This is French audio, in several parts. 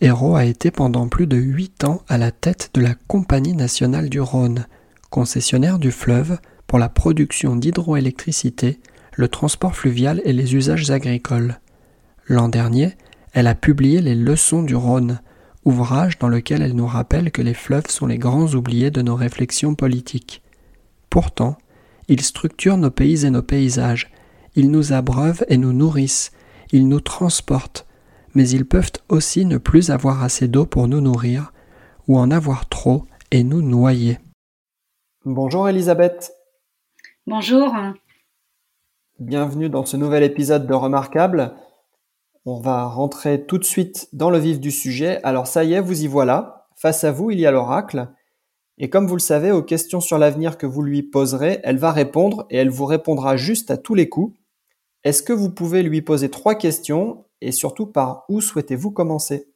Hérault a été pendant plus de huit ans à la tête de la Compagnie nationale du Rhône, concessionnaire du fleuve pour la production d'hydroélectricité, le transport fluvial et les usages agricoles. L'an dernier, elle a publié Les Leçons du Rhône, ouvrage dans lequel elle nous rappelle que les fleuves sont les grands oubliés de nos réflexions politiques. Pourtant, ils structurent nos pays et nos paysages, ils nous abreuvent et nous nourrissent, ils nous transportent, mais ils peuvent aussi ne plus avoir assez d'eau pour nous nourrir, ou en avoir trop et nous noyer. Bonjour Elisabeth. Bonjour. Bienvenue dans ce nouvel épisode de Remarquable. On va rentrer tout de suite dans le vif du sujet. Alors ça y est, vous y voilà. Face à vous, il y a l'oracle. Et comme vous le savez, aux questions sur l'avenir que vous lui poserez, elle va répondre et elle vous répondra juste à tous les coups. Est-ce que vous pouvez lui poser trois questions et surtout par où souhaitez-vous commencer?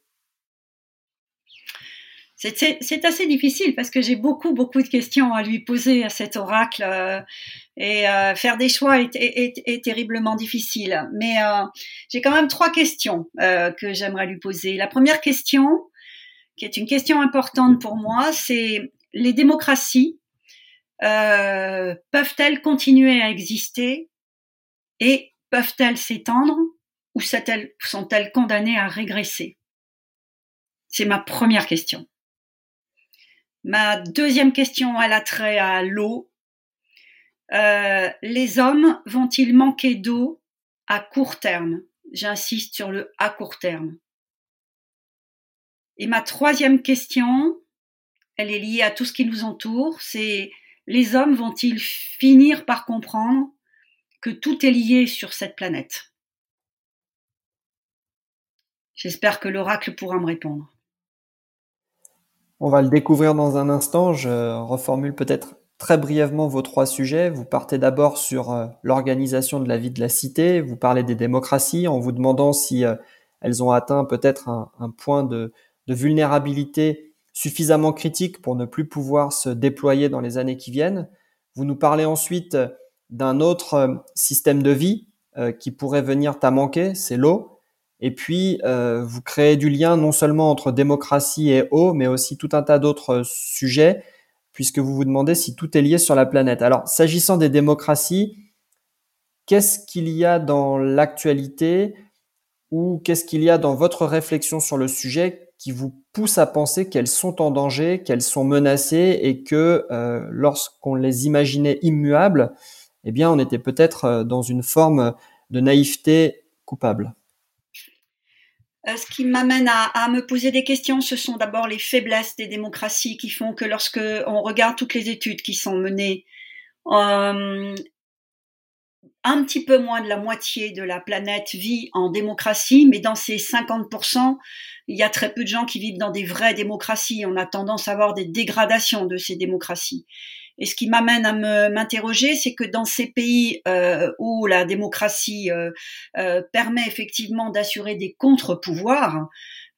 C'est assez difficile parce que j'ai beaucoup, beaucoup de questions à lui poser à cet oracle euh, et euh, faire des choix est, terriblement difficile. Mais euh, j'ai quand même trois questions que j'aimerais lui poser. La première question, qui est une question importante pour moi, c'est les démocraties peuvent-elles continuer à exister et peuvent-elles s'étendre? Ou sont-elles condamnées à régresser? C'est ma première question. Ma deuxième question, elle a trait à l'eau. Euh, les hommes vont-ils manquer d'eau à court terme? J'insiste sur le à court terme. Et ma troisième question, elle est liée à tout ce qui nous entoure, c'est les hommes vont-ils finir par comprendre que tout est lié sur cette planète? J'espère que l'oracle pourra me répondre. On va le découvrir dans un instant. Je reformule peut-être très brièvement vos trois sujets. Vous partez d'abord sur euh, l'organisation de la vie de la cité. Vous parlez des démocraties en vous demandant si euh, elles ont atteint peut-être un, point de, vulnérabilité suffisamment critique pour ne plus pouvoir se déployer dans les années qui viennent. Vous nous parlez ensuite d'un autre euh, système de vie qui pourrait venir à manquer, c'est l'eau. Et puis, euh, vous créez du lien non seulement entre démocratie et eau, mais aussi tout un tas d'autres sujets, puisque vous vous demandez si tout est lié sur la planète. Alors, s'agissant des démocraties, qu'est-ce qu'il y a dans l'actualité ou qu'est-ce qu'il y a dans votre réflexion sur le sujet qui vous pousse à penser qu'elles sont en danger, qu'elles sont menacées et que euh, lorsqu'on les imaginait immuables, eh bien, on était peut-être euh, dans une forme de naïveté coupable? Euh, ce qui m'amène à, me poser des questions, ce sont d'abord les faiblesses des démocraties qui font que lorsque on regarde toutes les études qui sont menées, euh, un petit peu moins de la moitié de la planète vit en démocratie, mais dans ces 50%, il y a très peu de gens qui vivent dans des vraies démocraties. On a tendance à avoir des dégradations de ces démocraties. Et ce qui m'amène à m'interroger, c'est que dans ces pays euh, où la démocratie euh, euh, permet effectivement d'assurer des contre-pouvoirs,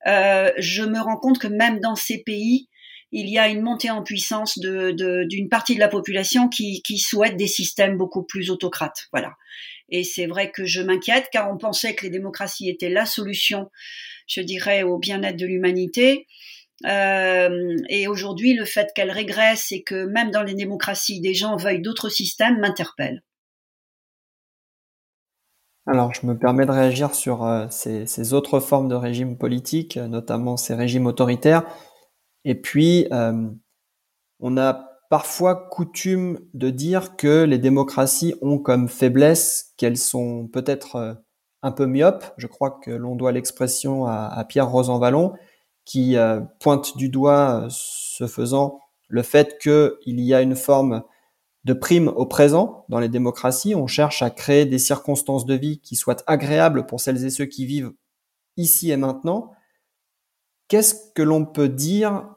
je me rends compte que même dans ces pays, il y a une montée en puissance d'une de, partie de la population qui, qui souhaite des systèmes beaucoup plus autocrates. Voilà. Et c'est vrai que je m'inquiète car on pensait que les démocraties étaient la solution, je dirais, au bien-être de l'humanité. Euh, et aujourd'hui, le fait qu'elle régresse et que même dans les démocraties, des gens veuillent d'autres systèmes m'interpelle. Alors, je me permets de réagir sur euh, ces, autres formes de régimes politiques, notamment ces régimes autoritaires. Et puis, euh, on a parfois coutume de dire que les démocraties ont comme faiblesse qu'elles sont peut-être un peu myopes. Je crois que l'on doit l'expression à, à Pierre Rosanvallon qui euh, pointe du doigt, euh, ce faisant, le fait qu'il y a une forme de prime au présent dans les démocraties. On cherche à créer des circonstances de vie qui soient agréables pour celles et ceux qui vivent ici et maintenant. Qu'est-ce que l'on peut dire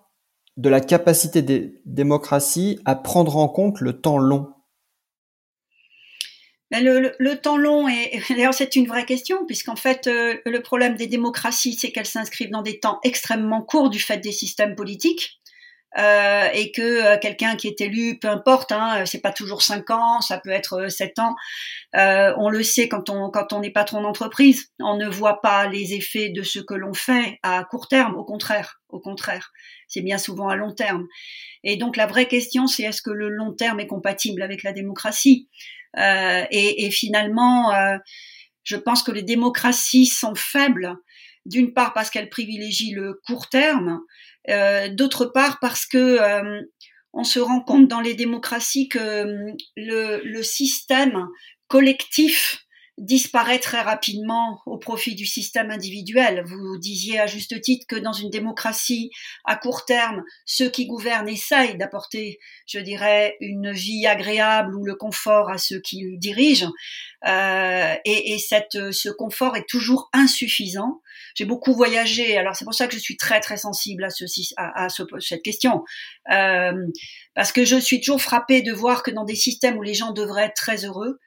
de la capacité des démocraties à prendre en compte le temps long? Ben, le, temps long, et d'ailleurs c'est une vraie question, puisqu'en fait euh, le problème des démocraties, c'est qu'elles s'inscrivent dans des temps extrêmement courts du fait des systèmes politiques. Euh, et que euh, quelqu'un qui est élu, peu importe, hein, c'est pas toujours cinq ans, ça peut être sept ans. on le sait quand on quand on est patron d'entreprise, on ne voit pas les effets de ce que l'on fait à court terme. Au contraire, au contraire, c'est bien souvent à long terme. Et donc la vraie question, c'est est-ce que le long terme est compatible avec la démocratie? euh, et, et, finalement, euh, je pense que les démocraties sont faibles, d'une part parce qu'elles privilégient le court terme, euh, d'autre part parce que on se rend compte dans les démocraties que le système collectif disparaît très rapidement au profit du système individuel. Vous disiez à juste titre que dans une démocratie à court terme, ceux qui gouvernent essayent d'apporter, je dirais, une vie agréable ou le confort à ceux qui dirigent, euh, et, et cette, ce confort est toujours insuffisant. J'ai beaucoup voyagé, alors c'est pour ça que je suis très très sensible à, ceci, à, à ce, cette question, euh, parce que je suis toujours frappée de voir que dans des systèmes où les gens devraient être très heureux,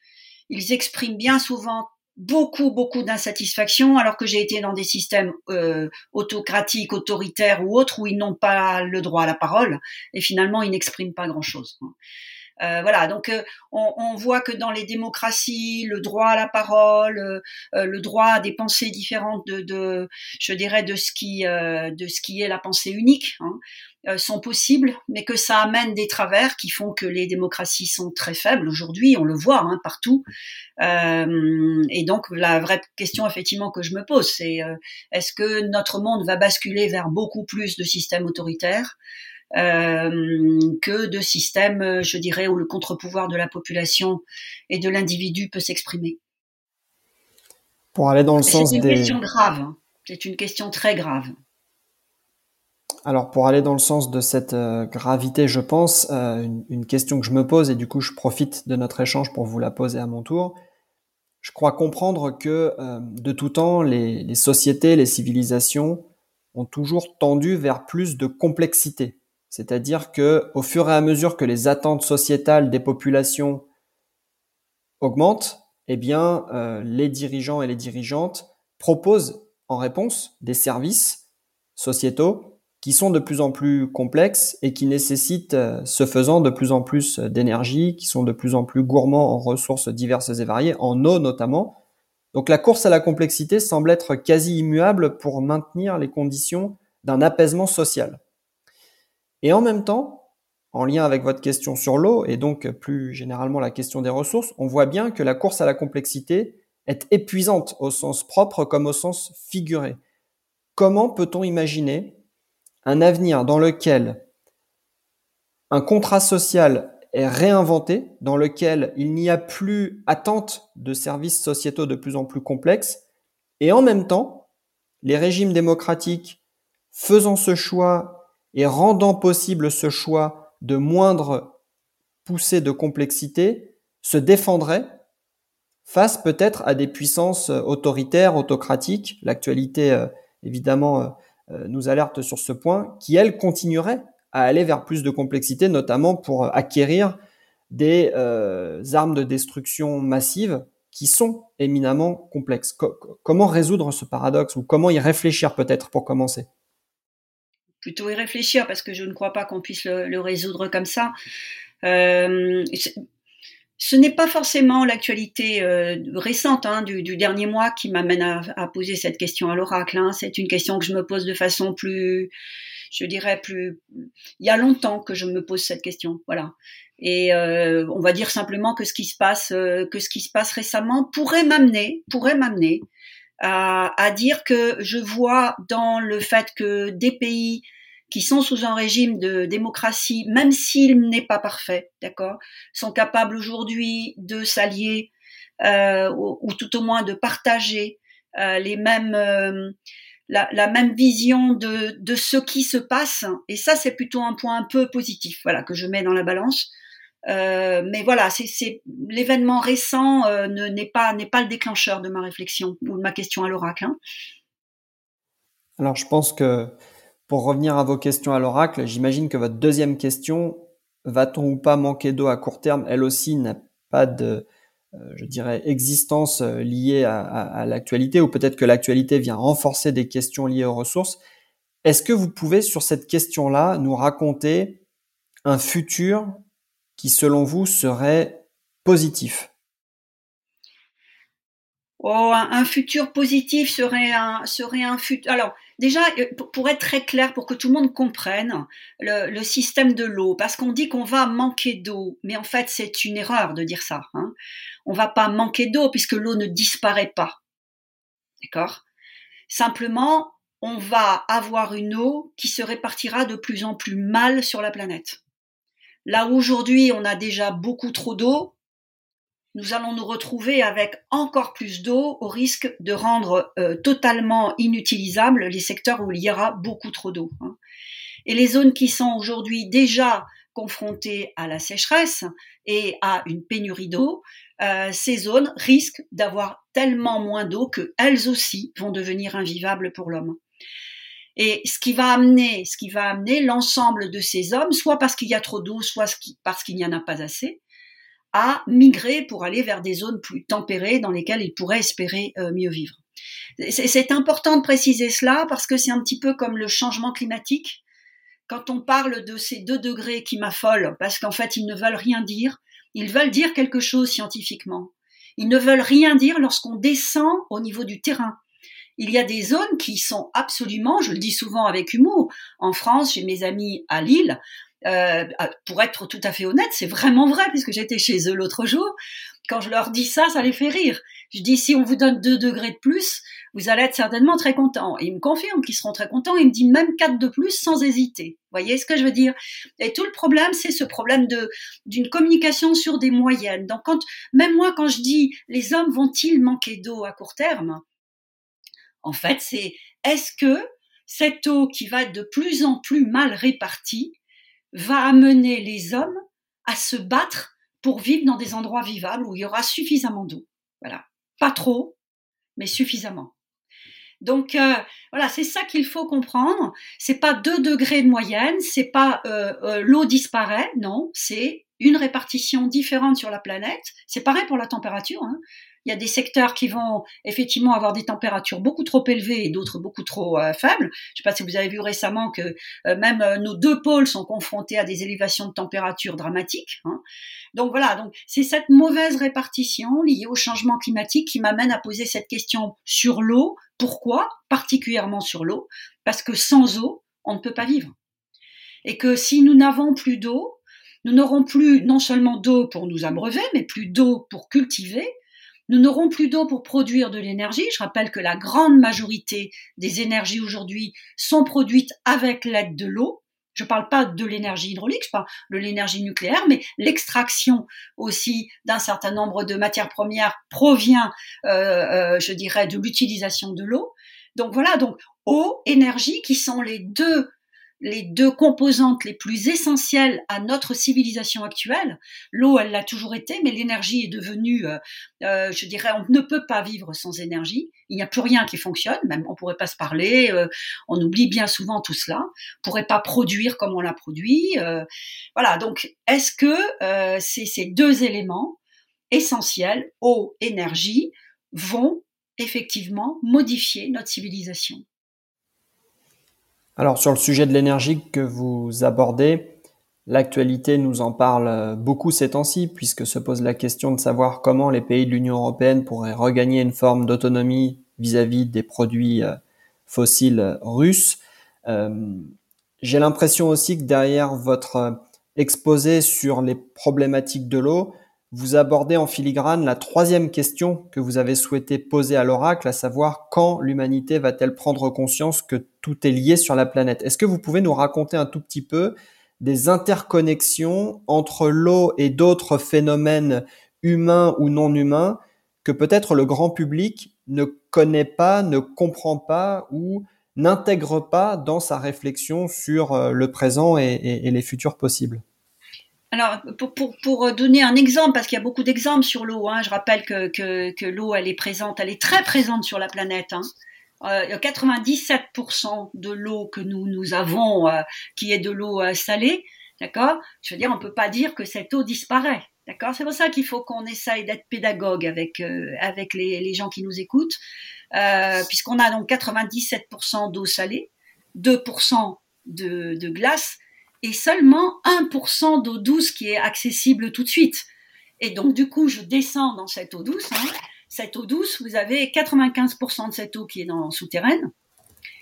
ils expriment bien souvent beaucoup, beaucoup d'insatisfaction, alors que j'ai été dans des systèmes euh, autocratiques, autoritaires ou autres, où ils n'ont pas le droit à la parole, et finalement, ils n'expriment pas grand-chose. Euh, voilà, donc euh, on, on, voit que dans les démocraties, le droit à la parole, euh, le droit à des pensées différentes de, de, je dirais, de ce qui, de ce qui est la pensée unique, hein, sont possibles, mais que ça amène des travers qui font que les démocraties sont très faibles aujourd'hui, on le voit hein, partout. et donc la vraie question effectivement que je me pose, c'est est-ce que notre monde va basculer vers beaucoup plus de systèmes autoritaires? euh, que de systèmes, je dirais, où le contre-pouvoir de la population et de l'individu peut s'exprimer. Pour aller dans le sens des... C'est une question grave. Hein. C'est une question très grave. Alors pour aller dans le sens de cette euh, gravité, je pense, euh, une, question que je me pose et du coup je profite de notre échange pour vous la poser à mon tour. Je crois comprendre que de tout temps, les, les, sociétés, les civilisations ont toujours tendu vers plus de complexité. C'est-à-dire que au fur et à mesure que les attentes sociétales des populations augmentent, eh bien, euh, les dirigeants et les dirigeantes proposent en réponse des services sociétaux qui sont de plus en plus complexes et qui nécessitent, euh, ce faisant, de plus en plus d'énergie, qui sont de plus en plus gourmands en ressources diverses et variées, en eau notamment. Donc la course à la complexité semble être quasi immuable pour maintenir les conditions d'un apaisement social. Et en même temps, en lien avec votre question sur l'eau et donc plus généralement la question des ressources, on voit bien que la course à la complexité est épuisante au sens propre comme au sens figuré. Comment peut-on imaginer un avenir dans lequel un contrat social est réinventé, dans lequel il n'y a plus attente de services sociétaux de plus en plus complexes, et en même temps, les régimes démocratiques faisant ce choix et rendant possible ce choix de moindre poussée de complexité, se défendrait face peut-être à des puissances autoritaires, autocratiques. L'actualité, euh, évidemment, euh, euh, nous alerte sur ce point, qui, elles, continueraient à aller vers plus de complexité, notamment pour acquérir des armes de destruction massive qui sont éminemment complexes. comment résoudre ce paradoxe ou comment y réfléchir peut-être pour commencer? Plutôt y réfléchir parce que je ne crois pas qu'on puisse le, résoudre comme ça. Euh, ce n'est pas forcément l'actualité euh, récente hein, du, dernier mois qui m'amène à, poser cette question à l'oracle. Hein. C'est une question que je me pose de façon plus, je dirais plus. Il y a longtemps que je me pose cette question, voilà. Et euh, on va dire simplement que ce qui se passe, que ce qui se passe récemment pourrait m'amener, pourrait m'amener à, dire que je vois dans le fait que des pays qui sont sous un régime de démocratie, même s'il n'est pas parfait, d'accord, sont capables aujourd'hui de s'allier euh, ou, tout au moins de partager euh, les mêmes, euh, la, la, même vision de, de ce qui se passe. Et ça, c'est plutôt un point un peu positif, voilà, que je mets dans la balance. Mais voilà, c'est l'événement récent n'est pas n'est pas le déclencheur de ma réflexion ou de ma question à l'oracle. Hein. Alors je pense que pour revenir à vos questions à l'oracle, j'imagine que votre deuxième question, va-t-on ou pas manquer d'eau à court terme, elle aussi n'a pas de, euh, je dirais, existence euh, liée à, l'actualité, ou peut-être que l'actualité vient renforcer des questions liées aux ressources. Est-ce que vous pouvez, sur cette question-là, nous raconter un futur qui, selon vous, serait positif? Oh, un, futur positif serait un, futur. Alors, déjà, euh, pour être très clair, pour que tout le monde comprenne le, système de l'eau, parce qu'on dit qu'on va manquer d'eau, mais en fait, c'est une erreur de dire ça. Hein. On va pas manquer d'eau puisque l'eau ne disparaît pas. D'accord? Simplement, on va avoir une eau qui se répartira de plus en plus mal sur la planète. Là aujourd'hui, on a déjà beaucoup trop d'eau, nous allons nous retrouver avec encore plus d'eau au risque de rendre euh, totalement inutilisables les secteurs où il y aura beaucoup trop d'eau. Hein. Et les zones qui sont aujourd'hui déjà confrontées à la sécheresse et à une pénurie d'eau, euh, ces zones risquent d'avoir tellement moins d'eau qu'elles aussi vont devenir invivables pour l'homme. Et ce qui va amener, l'ensemble de ces hommes, soit parce qu'il y a trop d'eau, soit parce qu'il n'y en a pas assez, à migrer pour aller vers des zones plus tempérées dans lesquelles ils pourraient espérer euh, mieux vivre. C'est important de préciser cela parce que c'est un petit peu comme le changement climatique. Quand on parle de ces deux degrés qui m'affolent, parce qu'en fait ils ne veulent rien dire, ils veulent dire quelque chose scientifiquement. Ils ne veulent rien dire lorsqu'on descend au niveau du terrain. Il y a des zones qui sont absolument, je le dis souvent avec humour, en France, j'ai mes amis à Lille, euh, pour être tout à fait honnête, c'est vraiment vrai, puisque j'étais chez eux l'autre jour. Quand je leur dis ça, ça les fait rire. Je dis, si on vous donne 2 degrés de plus, vous allez être certainement très contents. Et ils me confirment qu'ils seront très contents. Ils me disent même 4 de plus sans hésiter. Vous voyez ce que je veux dire? Et tout le problème, c'est ce problème de d'une communication sur des moyennes. Donc, quand, même moi, quand je dis, les hommes vont-ils manquer d'eau à court terme? En fait, c'est est-ce que cette eau qui va être de plus en plus mal répartie va amener les hommes à se battre pour vivre dans des endroits vivables où il y aura suffisamment d'eau? Voilà. Pas trop, mais suffisamment. Donc euh, voilà, c'est ça qu'il faut comprendre. C'est pas deux degrés de moyenne, c'est pas euh, euh, l'eau disparaît, non, c'est une répartition différente sur la planète. C'est pareil pour la température. Hein. Il y a des secteurs qui vont effectivement avoir des températures beaucoup trop élevées et d'autres beaucoup trop euh, faibles. Je ne sais pas si vous avez vu récemment que euh, même euh, nos deux pôles sont confrontés à des élévations de température dramatiques. Hein. Donc voilà, donc c'est cette mauvaise répartition liée au changement climatique qui m'amène à poser cette question sur l'eau. Pourquoi? Particulièrement sur l'eau, parce que sans eau, on ne peut pas vivre. Et que si nous n'avons plus d'eau, nous n'aurons plus non seulement d'eau pour nous abreuver, mais plus d'eau pour cultiver, nous n'aurons plus d'eau pour produire de l'énergie. Je rappelle que la grande majorité des énergies aujourd'hui sont produites avec l'aide de l'eau. Je ne parle pas de l'énergie hydraulique, je parle de l'énergie nucléaire, mais l'extraction aussi d'un certain nombre de matières premières provient, euh, euh, je dirais, de l'utilisation de l'eau. Donc voilà, donc eau, énergie, qui sont les deux les deux composantes les plus essentielles à notre civilisation actuelle. L'eau, elle l'a toujours été, mais l'énergie est devenue, euh, euh, je dirais, on ne peut pas vivre sans énergie. Il n'y a plus rien qui fonctionne, même on pourrait pas se parler. Euh, on oublie bien souvent tout cela. On pourrait pas produire comme on l'a produit. voilà. Donc, est-ce que c'est ces deux éléments essentiels, eau, énergie, vont effectivement modifier notre civilisation? Alors sur le sujet de l'énergie que vous abordez, l'actualité nous en parle beaucoup ces temps-ci, puisque se pose la question de savoir comment les pays de l'Union européenne pourraient regagner une forme d'autonomie vis-à-vis des produits euh, fossiles russes. Euh, j'ai l'impression aussi que derrière votre exposé sur les problématiques de l'eau, vous abordez en filigrane la troisième question que vous avez souhaité poser à l'oracle, à savoir quand l'humanité va-t-elle prendre conscience que tout est lié sur la planète Est-ce que vous pouvez nous raconter un tout petit peu des interconnexions entre l'eau et d'autres phénomènes humains ou non humains que peut-être le grand public ne connaît pas, ne comprend pas ou n'intègre pas dans sa réflexion sur euh, le présent et les futurs possibles? Alors, pour, pour, donner un exemple, parce qu'il y a beaucoup d'exemples sur l'eau, hein, je rappelle que l'eau, elle est présente, elle est très présente sur la planète. Hein. Euh, 97% de l'eau que nous, nous avons, euh, qui est de l'eau euh, salée, d'accord? Je veux dire, on peut pas dire que cette eau disparaît. D'accord? C'est pour ça qu'il faut qu'on essaye d'être pédagogue avec, euh, avec les, les, gens qui nous écoutent, puisqu'on a donc 97% d'eau salée, 2% de, de glace et seulement 1% d'eau douce qui est accessible tout de suite. Et donc, du coup, je descends dans cette eau douce. Hein. Cette eau douce, vous avez 95% de cette eau qui est dans souterraine.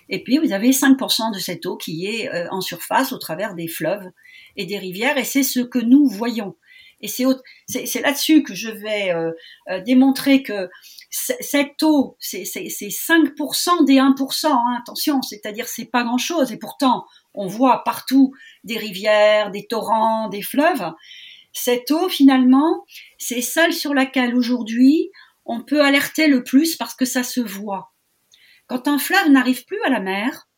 Et puis, vous avez 5% de cette eau qui est euh, en surface au travers des fleuves et des rivières. Et c'est ce que nous voyons. Et c'est là-dessus que je vais euh, euh, démontrer que cette eau, c'est 5% des 1%, hein, attention, c'est-à-dire c'est pas grand-chose. Et pourtant, on voit partout des rivières, des torrents, des fleuves. Cette eau, finalement, c'est celle sur laquelle aujourd'hui on peut alerter le plus parce que ça se voit. Quand un fleuve n'arrive plus à la mer,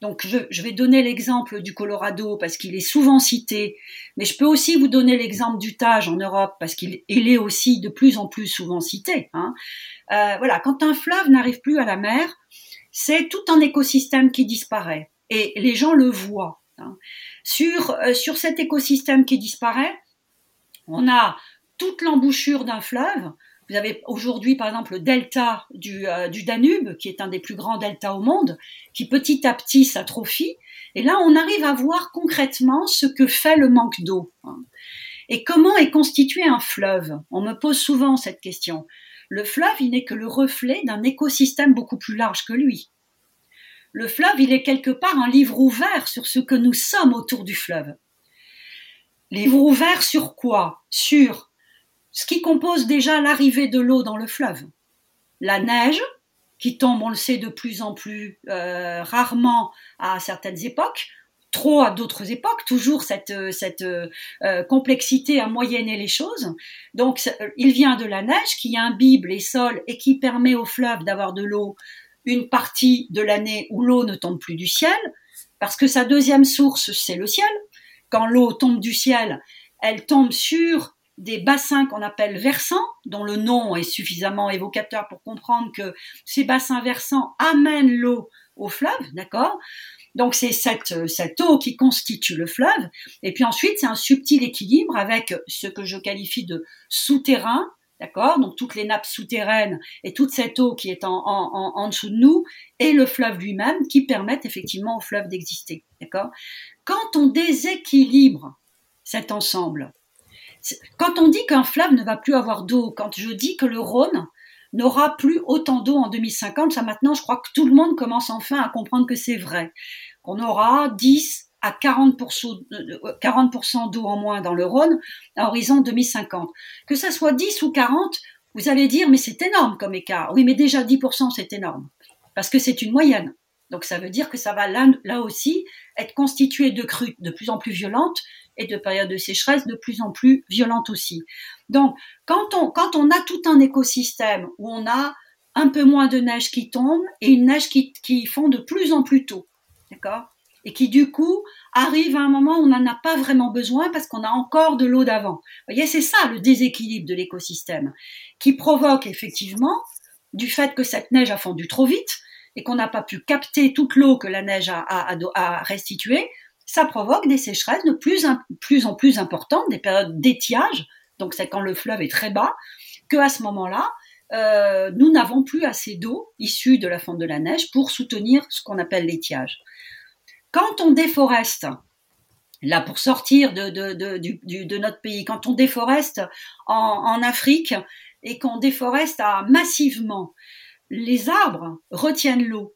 donc je, vais donner l'exemple du Colorado parce qu'il est souvent cité, mais je peux aussi vous donner l'exemple du Tage en Europe parce qu'il est aussi de plus en plus souvent cité. Hein. Euh, voilà, quand un fleuve n'arrive plus à la mer, c'est tout un écosystème qui disparaît et les gens le voient. Hein. Sur, euh, sur cet écosystème qui disparaît, on a toute l'embouchure d'un fleuve. Vous avez aujourd'hui, par exemple, le delta du, euh, du, Danube, qui est un des plus grands deltas au monde, qui petit à petit s'atrophie. Et là, on arrive à voir concrètement ce que fait le manque d'eau. Et comment est constitué un fleuve? On me pose souvent cette question. Le fleuve, il n'est que le reflet d'un écosystème beaucoup plus large que lui. Le fleuve, il est quelque part un livre ouvert sur ce que nous sommes autour du fleuve. Livre ouvert sur quoi? Sur ce qui compose déjà l'arrivée de l'eau dans le fleuve. La neige, qui tombe, on le sait, de plus en plus euh, rarement à certaines époques, trop à d'autres époques, toujours cette, cette euh, complexité à moyenner les choses. Donc il vient de la neige qui imbibe les sols et qui permet au fleuve d'avoir de l'eau une partie de l'année où l'eau ne tombe plus du ciel, parce que sa deuxième source, c'est le ciel. Quand l'eau tombe du ciel, elle tombe sur des bassins qu'on appelle versants, dont le nom est suffisamment évocateur pour comprendre que ces bassins versants amènent l'eau au fleuve, d'accord? Donc c'est cette, cette eau qui constitue le fleuve. Et puis ensuite, c'est un subtil équilibre avec ce que je qualifie de souterrain, D'accord? Donc toutes les nappes souterraines et toute cette eau qui est en, en, en dessous de nous et le fleuve lui-même qui permettent effectivement au fleuve d'exister. D'accord? Quand on déséquilibre cet ensemble, quand on dit qu'un fleuve ne va plus avoir d'eau, quand je dis que le Rhône n'aura plus autant d'eau en 2050, ça maintenant je crois que tout le monde commence enfin à comprendre que c'est vrai. On aura 10 à 40%, 40 d'eau en moins dans le Rhône à horizon 2050. Que ça soit 10 ou 40, vous allez dire, mais c'est énorme comme écart. Oui, mais déjà 10%, c'est énorme. Parce que c'est une moyenne. Donc ça veut dire que ça va là, là aussi être constitué de crues de plus en plus violentes et de périodes de sécheresse de plus en plus violentes aussi. Donc quand on, quand on a tout un écosystème où on a un peu moins de neige qui tombe et une neige qui, qui fond de plus en plus tôt, d'accord? Et qui du coup arrive à un moment où on n'en a pas vraiment besoin parce qu'on a encore de l'eau d'avant. Vous voyez, c'est ça le déséquilibre de l'écosystème qui provoque effectivement du fait que cette neige a fondu trop vite et qu'on n'a pas pu capter toute l'eau que la neige a, restituée, ça provoque des sécheresses de plus, en plus importantes, des périodes d'étiage, donc c'est quand le fleuve est très bas, que à ce moment-là, euh, nous n'avons plus assez d'eau issue de la fonte de la neige pour soutenir ce qu'on appelle l'étiage. Quand on déforeste, là pour sortir de, notre pays, quand on déforeste en, Afrique et qu'on déforeste massivement, les arbres retiennent l'eau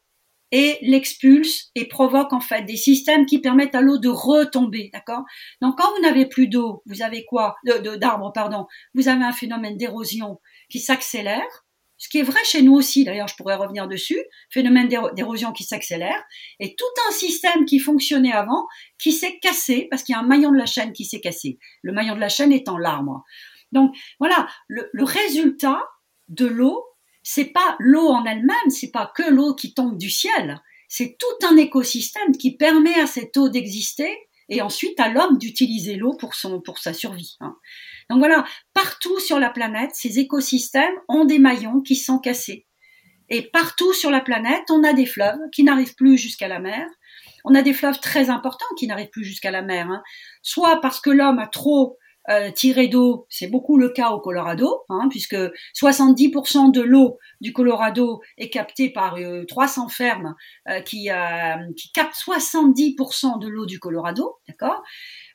et l'expulsent et provoquent en fait des systèmes qui permettent à l'eau de retomber, d'accord? Donc quand vous n'avez plus d'eau, vous avez quoi? D'arbres, pardon. Vous avez un phénomène d'érosion qui s'accélère ce qui est vrai chez nous aussi, d'ailleurs je pourrais revenir dessus, phénomène d'érosion qui s'accélère, et tout un système qui fonctionnait avant, qui s'est cassé, parce qu'il y a un maillon de la chaîne qui s'est cassé. Le maillon de la chaîne étant l'arbre. Donc voilà, le, le résultat de l'eau, c'est pas l'eau en elle-même, c'est pas que l'eau qui tombe du ciel, c'est tout un écosystème qui permet à cette eau d'exister et ensuite à l'homme d'utiliser l'eau pour, son, pour sa survie. Hein. Donc voilà, partout sur la planète, ces écosystèmes ont des maillons qui sont cassés. Et partout sur la planète, on a des fleuves qui n'arrivent plus jusqu'à la mer. On a des fleuves très importants qui n'arrivent plus jusqu'à la mer. Hein. Soit parce que l'homme a trop euh, tiré d'eau, c'est beaucoup le cas au Colorado, hein, puisque 70% de l'eau du Colorado est captée par 300 euh, fermes euh, qui, qui captent 70% de l'eau du Colorado, d'accord?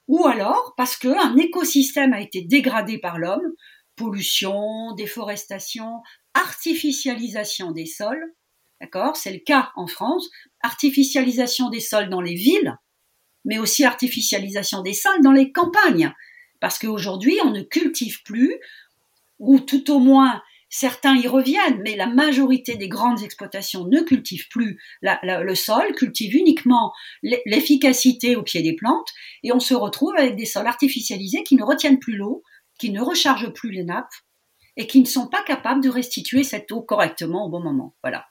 Ou alors parce qu'un écosystème a été dégradé par l'homme, pollution, déforestation, artificialisation des sols, d'accord? C'est le cas en France, artificialisation des sols dans les villes, mais aussi artificialisation des sols dans les campagnes, parce qu'aujourd'hui on ne cultive plus, ou tout au moins certains y reviennent, mais la majorité des grandes exploitations ne cultivent plus le sol, cultivent uniquement l'efficacité au pied des plantes, et on se retrouve avec des sols artificialisés qui ne retiennent plus l'eau, qui ne rechargent plus les nappes, et qui ne sont pas capables de restituer cette eau correctement au bon moment. Voilà.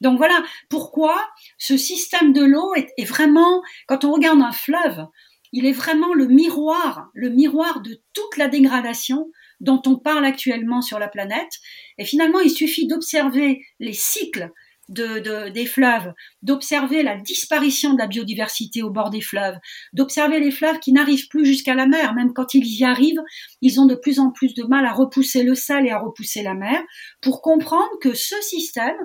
Donc voilà pourquoi ce système de l'eau est, est, vraiment, quand on regarde un fleuve, il est vraiment le miroir, le miroir de toute la dégradation dont on parle actuellement sur la planète. Et finalement, il suffit d'observer les cycles de, des fleuves, d'observer la disparition de la biodiversité au bord des fleuves, d'observer les fleuves qui n'arrivent plus jusqu'à la mer, même quand ils y arrivent, ils ont de plus en plus de mal à repousser le sel et à repousser la mer, pour comprendre que ce système,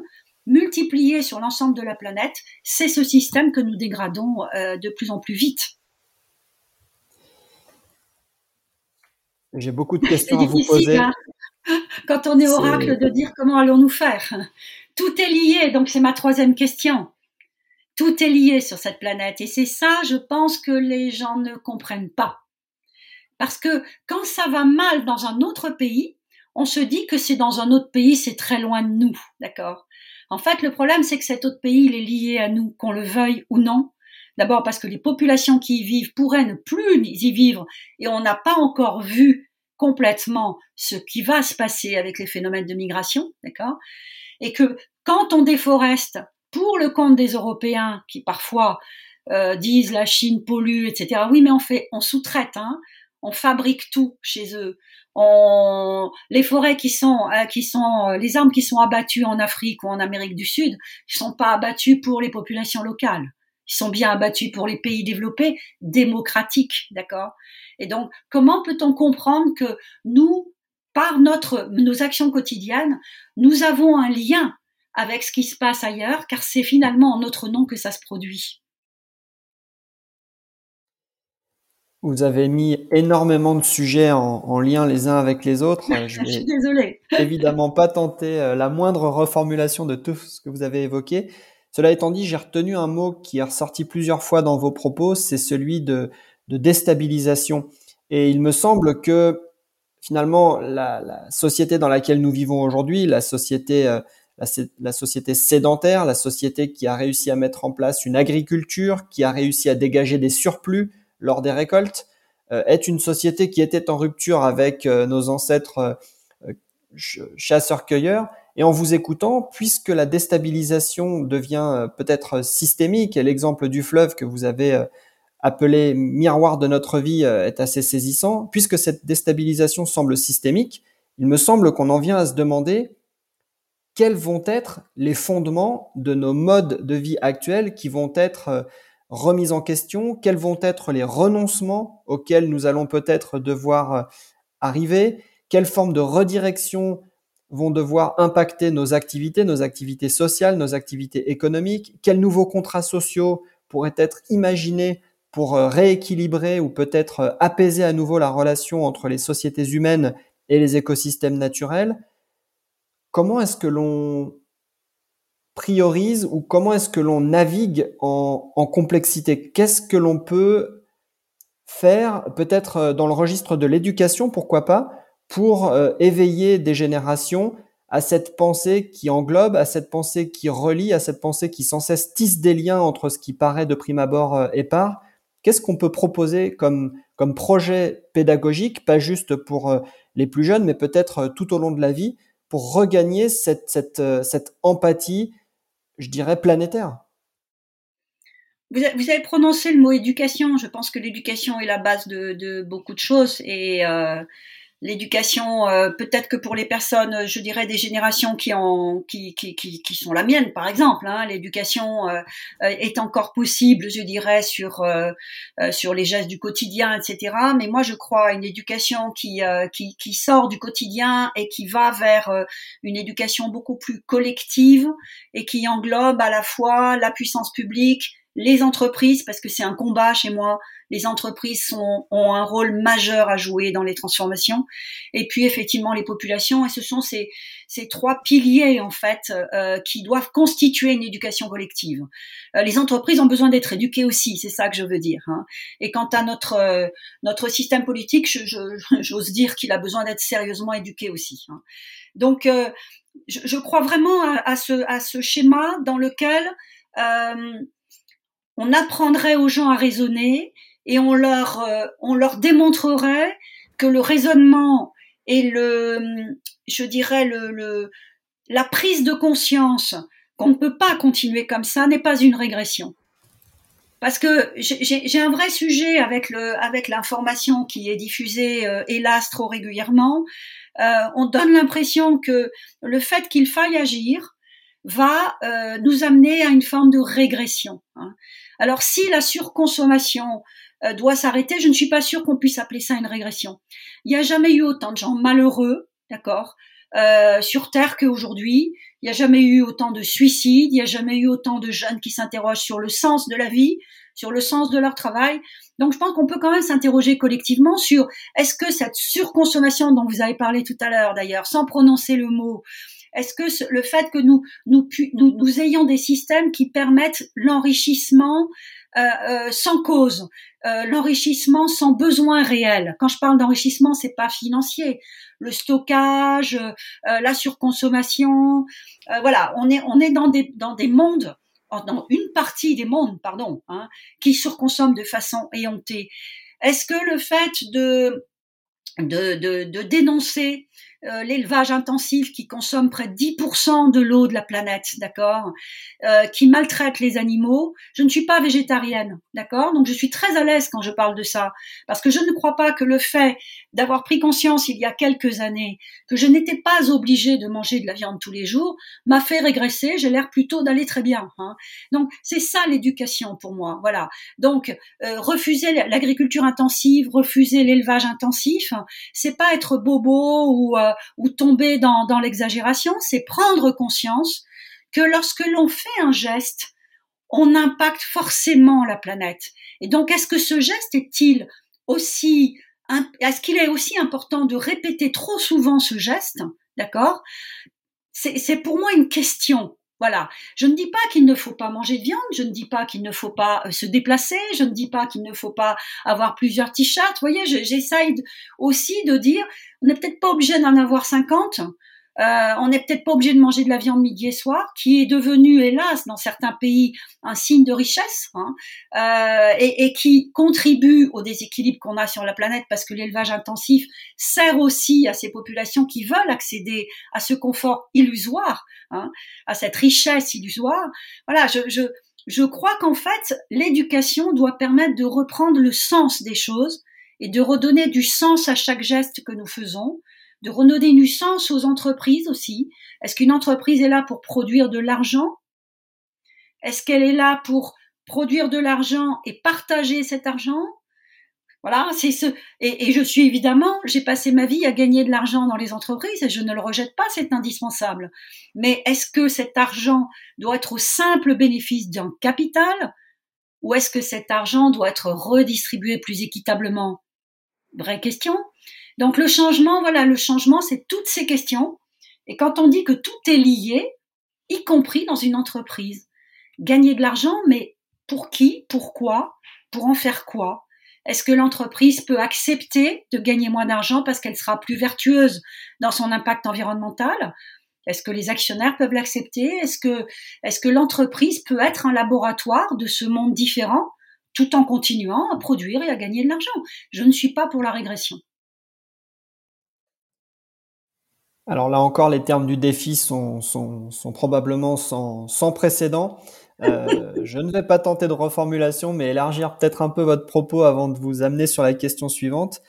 multiplié sur l'ensemble de la planète, c'est ce système que nous dégradons euh, de plus en plus vite. J'ai beaucoup de questions à vous poser. Hein, quand on est oracle, de dire comment allons-nous faire. Tout est lié, donc c'est ma troisième question. Tout est lié sur cette planète et c'est ça, je pense que les gens ne comprennent pas. Parce que quand ça va mal dans un autre pays, on se dit que c'est dans un autre pays, c'est très loin de nous, d'accord? En fait, le problème, c'est que cet autre pays, il est lié à nous, qu'on le veuille ou non. D'abord parce que les populations qui y vivent pourraient ne plus y vivre et on n'a pas encore vu complètement ce qui va se passer avec les phénomènes de migration, d'accord? Et que quand on déforeste pour le compte des Européens qui parfois euh, disent la Chine pollue, etc. Oui, mais on fait, on sous-traite, hein, on fabrique tout chez eux. On, les forêts qui sont, euh, qui sont, euh, les arbres qui sont abattus en Afrique ou en Amérique du Sud, ils sont pas abattus pour les populations locales. Ils sont bien abattus pour les pays développés, démocratiques, d'accord? Et donc, comment peut-on comprendre que nous, par notre, nos actions quotidiennes, nous avons un lien avec ce qui se passe ailleurs, car c'est finalement en notre nom que ça se produit? Vous avez mis énormément de sujets en, lien les uns avec les autres. Je, Je suis désolée. évidemment pas tenter euh, la moindre reformulation de tout ce que vous avez évoqué. Cela étant dit, j'ai retenu un mot qui est ressorti plusieurs fois dans vos propos, c'est celui de, déstabilisation. Et il me semble que finalement, la, société dans laquelle nous vivons aujourd'hui, la société, euh, la, société sédentaire, la société qui a réussi à mettre en place une agriculture, qui a réussi à dégager des surplus lors des récoltes, euh, est une société qui était en rupture avec euh, nos ancêtres chasseurs-cueilleurs. Et en vous écoutant, puisque la déstabilisation devient peut-être systémique, et l'exemple du fleuve que vous avez appelé miroir de notre vie euh, est assez saisissant. Puisque cette déstabilisation semble systémique, il me semble qu'on en vient à se demander quels vont être les fondements de nos modes de vie actuels qui vont être euh, remis en question, quels vont être les renoncements auxquels nous allons peut-être devoir euh, arriver, quelles formes de redirection vont devoir impacter nos activités, nos activités sociales, nos activités économiques, quels nouveaux contrats sociaux pourraient être imaginés pour euh, rééquilibrer ou peut-être euh, apaiser à nouveau la relation entre les sociétés humaines et les écosystèmes naturels, comment est-ce que l'on priorise ou comment est-ce que l'on navigue en, complexité? Qu'est-ce que l'on peut faire peut-être euh, dans le registre de l'éducation, pourquoi pas, pour éveiller des générations à cette pensée qui englobe, à cette pensée qui relie, à cette pensée qui sans cesse tisse des liens entre ce qui paraît de prime abord épars Qu'est-ce qu'on peut proposer comme, comme projet pédagogique, pas juste pour euh, les plus jeunes, mais peut-être euh, tout au long de la vie, pour regagner cette, cette, euh, cette empathie, je dirais, planétaire? Vous, avez prononcé le mot éducation. Je pense que l'éducation est la base de, beaucoup de choses et euh, l'éducation, euh, peut-être que pour les personnes, je dirais des générations qui, ont, qui, qui, qui, qui sont la mienne, par exemple, hein, l'éducation euh, euh, est encore possible, je dirais, sur, sur les gestes du quotidien, etc. Mais moi, je crois à une éducation qui, qui, qui sort du quotidien et qui va vers une éducation beaucoup plus collective et qui englobe à la fois la puissance publique, les entreprises, parce que c'est un combat chez moi, les entreprises ont un rôle majeur à jouer dans les transformations, et puis effectivement les populations, et ce sont ces, ces trois piliers en fait euh, qui doivent constituer une éducation collective. Euh, les entreprises ont besoin d'être éduquées aussi, c'est ça que je veux dire. Hein. Et quant à notre euh, notre système politique, j'ose dire qu'il a besoin d'être sérieusement éduqué aussi. Hein. Donc je, crois vraiment à, ce, à ce schéma dans lequel on apprendrait aux gens à raisonner et on leur, euh, on leur démontrerait que le raisonnement et le, je dirais le, le la prise de conscience qu'on ne peut pas continuer comme ça n'est pas une régression. Parce que j'ai un vrai sujet avec le avec l'information qui est diffusée euh, hélas trop régulièrement. Euh, on donne l'impression que le fait qu'il faille agir va euh, nous amener à une forme de régression. Hein. Alors si la surconsommation doit s'arrêter, je ne suis pas sûre qu'on puisse appeler ça une régression. Il n'y a jamais eu autant de gens malheureux, d'accord, euh, sur Terre qu'aujourd'hui. Il n'y a jamais eu autant de suicides, il n'y a jamais eu autant de jeunes qui s'interrogent sur le sens de la vie, sur le sens de leur travail. Donc je pense qu'on peut quand même s'interroger collectivement sur est-ce que cette surconsommation dont vous avez parlé tout à l'heure d'ailleurs, sans prononcer le mot, est-ce que le fait que nous, nous, ayons des systèmes qui permettent l'enrichissement euh, euh, sans cause, euh, l'enrichissement sans besoin réel? Quand je parle d'enrichissement, c'est pas financier. Le stockage, la surconsommation, voilà, on est on est dans des mondes, dans une partie des mondes, pardon, hein, qui surconsomment de façon éhontée. Est-ce que le fait de dénoncer euh, l'élevage intensif qui consomme près de 10% de l'eau de la planète, d'accord, euh, qui maltraite les animaux. Je ne suis pas végétarienne, d'accord, donc je suis très à l'aise quand je parle de ça, parce que je ne crois pas que le fait d'avoir pris conscience il y a quelques années que je n'étais pas obligée de manger de la viande tous les jours m'a fait régresser. J'ai l'air plutôt d'aller très bien. Hein. Donc c'est ça l'éducation pour moi, voilà. Donc euh, refuser l'agriculture intensive, refuser l'élevage intensif, c'est pas être bobo ou euh, ou tomber dans, l'exagération, c'est prendre conscience que lorsque l'on fait un geste, on impacte forcément la planète. Et donc, est-ce que ce geste est-il aussi, est-ce qu'il est aussi important de répéter trop souvent ce geste, d'accord? C'est pour moi une question. Voilà. Je ne dis pas qu'il ne faut pas manger de viande, je ne dis pas qu'il ne faut pas euh, se déplacer, je ne dis pas qu'il ne faut pas avoir plusieurs t-shirts. Vous voyez, j'essaye aussi de dire, on n'est peut-être pas obligé d'en avoir 50, euh, on n'est peut-être pas obligé de manger de la viande midi et soir, qui est devenue, hélas, dans certains pays, un signe de richesse, hein, euh, et, et, qui contribue au déséquilibre qu'on a sur la planète, parce que l'élevage intensif sert aussi à ces populations qui veulent accéder à ce confort illusoire, hein, à cette richesse illusoire. Voilà, je, je, je crois qu'en fait, l'éducation doit permettre de reprendre le sens des choses et de redonner du sens à chaque geste que nous faisons, de redonner du sens aux entreprises aussi. Est-ce qu'une entreprise est là pour produire de l'argent? Est-ce qu'elle est là pour produire de l'argent et partager cet argent? Voilà, c'est ce. Et, je suis évidemment, j'ai passé ma vie à gagner de l'argent dans les entreprises et je ne le rejette pas, c'est indispensable. Mais est-ce que cet argent doit être au simple bénéfice d'un capital ou est-ce que cet argent doit être redistribué plus équitablement? Vraie question. Donc le changement, voilà, le changement, c'est toutes ces questions. Et quand on dit que tout est lié, y compris dans une entreprise, gagner de l'argent, mais pour qui, pourquoi, pour en faire quoi? Est-ce que l'entreprise peut accepter de gagner moins d'argent parce qu'elle sera plus vertueuse dans son impact environnemental? Est-ce que les actionnaires peuvent l'accepter? Est-ce que, est-ce que l'entreprise peut être un laboratoire de ce monde différent tout en continuant à produire et à gagner de l'argent? Je ne suis pas pour la régression. Alors là encore, les termes du défi sont, sont, sont probablement sans, sans, précédent. je ne vais pas tenter de reformulation, mais élargir peut-être un peu votre propos avant de vous amener sur la question suivante.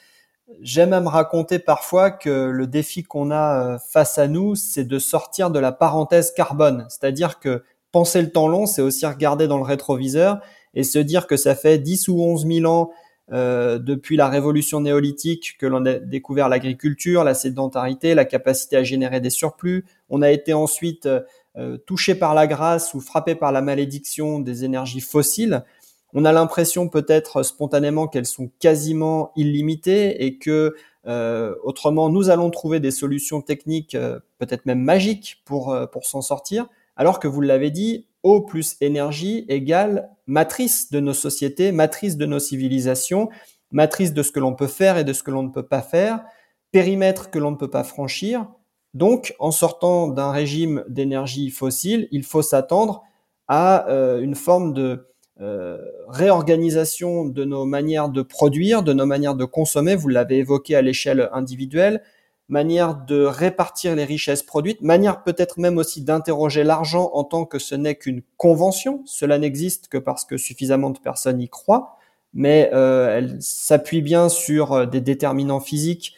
J'aime à me raconter parfois que le défi qu'on a face à nous, c'est de sortir de la parenthèse carbone. C'est-à-dire que penser le temps long, c'est aussi regarder dans le rétroviseur et se dire que ça fait 10 ou 11 000 ans euh, depuis la révolution néolithique que l'on a découvert l'agriculture, la sédentarité, la capacité à générer des surplus. On a été ensuite euh, touché par la grâce ou frappé par la malédiction des énergies fossiles. On a l'impression peut-être spontanément qu'elles sont quasiment illimitées et que euh, autrement nous allons trouver des solutions techniques euh, peut-être même magiques pour, pour s'en sortir alors que vous l'avez dit, eau plus énergie égale matrice de nos sociétés, matrice de nos civilisations, matrice de ce que l'on peut faire et de ce que l'on ne peut pas faire, périmètre que l'on ne peut pas franchir. Donc, en sortant d'un régime d'énergie fossile, il faut s'attendre à euh, une forme de euh, réorganisation de nos manières de produire, de nos manières de consommer. Vous l'avez évoqué à l'échelle individuelle, manière de répartir les richesses produites, manière peut-être même aussi d'interroger l'argent en tant que ce n'est qu'une convention. Cela n'existe que parce que suffisamment de personnes y croient, mais euh, elle s'appuie bien sur euh, des déterminants physiques,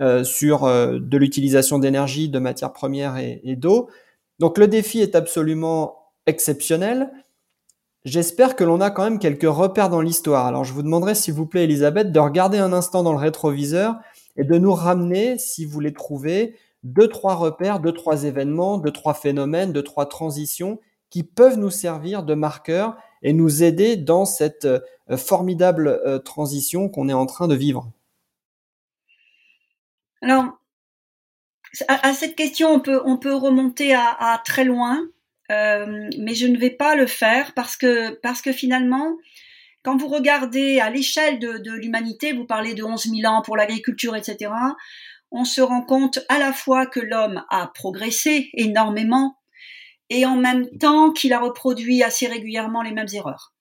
euh, sur de l'utilisation d'énergie, de matières premières et, et d'eau. Donc le défi est absolument exceptionnel. J'espère que l'on a quand même quelques repères dans l'histoire. Alors je vous demanderai s'il vous plaît Elisabeth de regarder un instant dans le rétroviseur et de nous ramener, si vous les trouvez, deux, trois repères, deux, trois événements, deux, trois phénomènes, deux, trois transitions qui peuvent nous servir de marqueurs et nous aider dans cette euh, formidable euh, transition qu'on est en train de vivre. Alors, à, cette question, on peut, on peut remonter à, très loin, euh, mais je ne vais pas le faire parce que, parce que finalement, quand vous regardez à l'échelle de, l'humanité, vous parlez de 11 000 ans pour l'agriculture, etc., on se rend compte à la fois que l'homme a progressé énormément et en même temps qu'il a reproduit assez régulièrement les mêmes erreurs.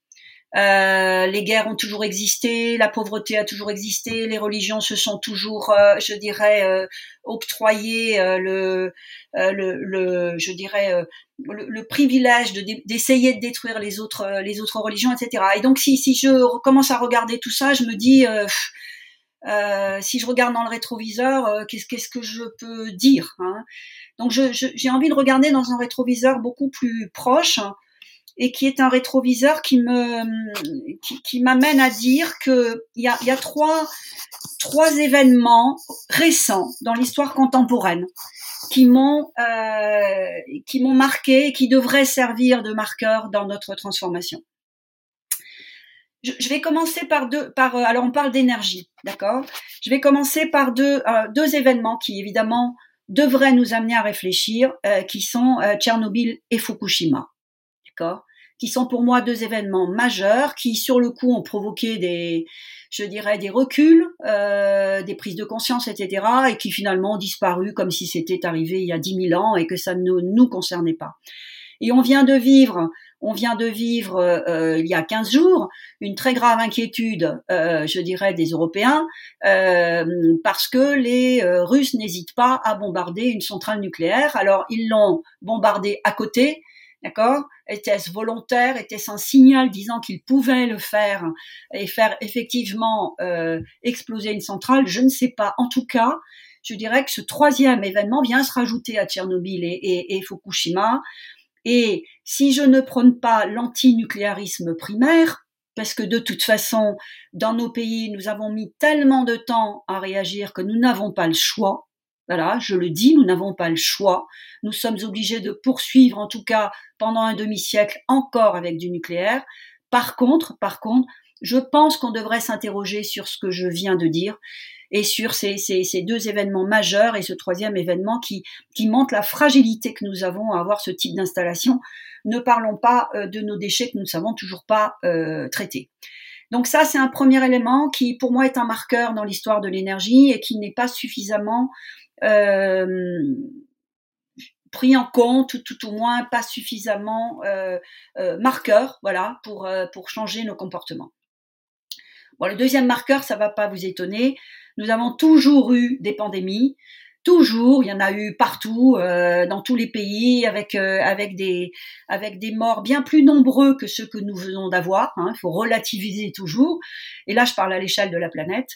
Euh, les guerres ont toujours existé, la pauvreté a toujours existé, les religions se sont toujours, euh, je dirais, euh, octroyées le, le, le, je dirais, le, privilège d'essayer de, détruire les autres, les autres religions, etc. Et donc, si, si je commence à regarder tout ça, je me dis, si je regarde dans le rétroviseur, qu'est-ce qu'est-ce que je peux dire hein? Donc, j'ai je, envie de regarder dans un rétroviseur beaucoup plus proche et qui est un rétroviseur qui me qui, m'amène à dire que il y a, y a trois trois événements récents dans l'histoire contemporaine qui m'ont euh, qui m'ont marqué et qui devraient servir de marqueur dans notre transformation. Je, vais commencer par deux par euh, alors on parle d'énergie, d'accord? Je vais commencer par deux euh, deux événements qui évidemment devraient nous amener à réfléchir, qui sont Tchernobyl et Fukushima qui sont pour moi deux événements majeurs qui, sur le coup, ont provoqué des, je dirais, des reculs, euh, des prises de conscience, etc., et qui finalement ont disparu comme si c'était arrivé il y a dix mille ans et que ça ne nous concernait pas. Et on vient de vivre, on vient de vivre euh, il y a 15 jours une très grave inquiétude, euh, je dirais, des Européens, parce que les Russes n'hésitent pas à bombarder une centrale nucléaire. Alors ils l'ont bombardée à côté, D'accord? Était-ce volontaire? Était-ce un signal disant qu'il pouvait le faire et faire effectivement euh, exploser une centrale? Je ne sais pas. En tout cas, je dirais que ce troisième événement vient se rajouter à Tchernobyl et, Fukushima. Et si je ne prône pas l'antinucléarisme primaire, parce que de toute façon, dans nos pays, nous avons mis tellement de temps à réagir que nous n'avons pas le choix. Voilà, je le dis, nous n'avons pas le choix. Nous sommes obligés de poursuivre, en tout cas pendant un demi-siècle, encore avec du nucléaire. Par contre, par contre, je pense qu'on devrait s'interroger sur ce que je viens de dire et sur ces, deux événements majeurs et ce troisième événement qui, qui montre la fragilité que nous avons à avoir ce type d'installation. Ne parlons pas euh, de nos déchets que nous ne savons toujours pas euh, traiter. Donc ça, c'est un premier élément qui, pour moi, est un marqueur dans l'histoire de l'énergie et qui n'est pas suffisamment pris en compte, ou tout au moins pas suffisamment euh, euh, marqueur, voilà, pour, pour changer nos comportements. Bon, le deuxième marqueur, ça va pas vous étonner. Nous avons toujours eu des pandémies. Toujours, il y en a eu partout, euh, dans tous les pays, avec euh, avec des avec des morts bien plus nombreux que ceux que nous venons d'avoir. Hein. Il faut relativiser toujours. Et là, je parle à l'échelle de la planète.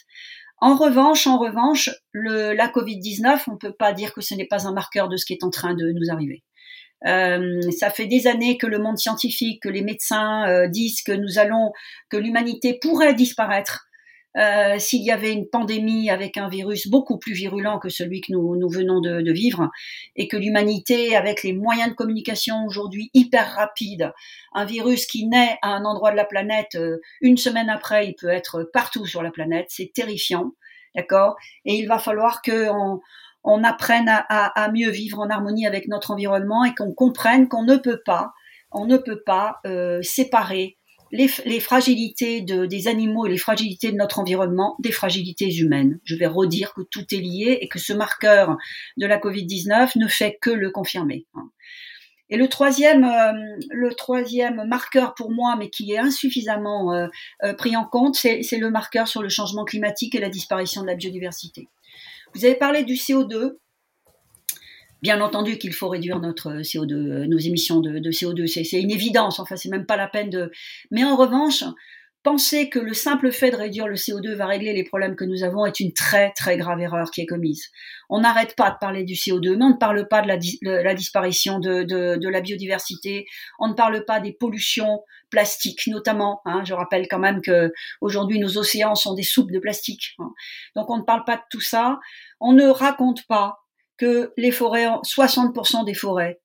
En revanche, en revanche, le, la Covid-19, on peut pas dire que ce n'est pas un marqueur de ce qui est en train de nous arriver. Euh, ça fait des années que le monde scientifique, que les médecins euh, disent que nous allons, que l'humanité pourrait disparaître euh, s'il y avait une pandémie avec un virus beaucoup plus virulent que celui que nous, nous venons de, de vivre, et que l'humanité, avec les moyens de communication aujourd'hui hyper rapides, un virus qui naît à un endroit de la planète, euh, une semaine après, il peut être partout sur la planète, c'est terrifiant, d'accord? Et il va falloir que on, on apprenne à, à, à, mieux vivre en harmonie avec notre environnement et qu'on comprenne qu'on ne peut pas, on ne peut pas euh, séparer les, les fragilités de, des animaux et les fragilités de notre environnement des fragilités humaines. Je vais redire que tout est lié et que ce marqueur de la Covid-19 ne fait que le confirmer. Et le troisième, euh, le troisième marqueur pour moi, mais qui est insuffisamment euh, euh, pris en compte, c'est le marqueur sur le changement climatique et la disparition de la biodiversité. Vous avez parlé du CO2. Bien entendu qu'il faut réduire notre CO2, euh, nos émissions de, de CO2, c'est une évidence. Enfin, c'est même pas la peine de. Mais en revanche, penser que le simple fait de réduire le CO2 va régler les problèmes que nous avons est une très très grave erreur qui est commise. On n'arrête pas de parler du CO2, mais on ne parle pas de la, disparition de, de, de, la biodiversité, on ne parle pas des pollutions plastiques notamment. Hein. Je rappelle quand même que aujourd'hui nos océans sont des soupes de plastique. Hein. Donc on ne parle pas de tout ça. On ne raconte pas que les forêts, 60% des forêts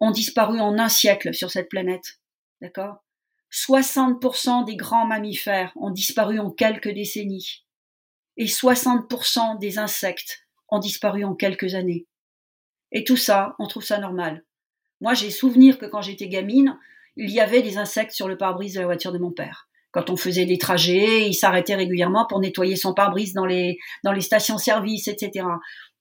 ont disparu en un siècle sur cette planète. D'accord? 60% des grands mammifères ont disparu en quelques décennies. Et 60% des insectes ont disparu en quelques années. Et tout ça, on trouve ça normal. Moi, j'ai souvenir que quand j'étais gamine, il y avait des insectes sur le pare-brise de la voiture de mon père. Quand on faisait des trajets, il s'arrêtait régulièrement pour nettoyer son pare-brise dans les, dans les stations-service, etc.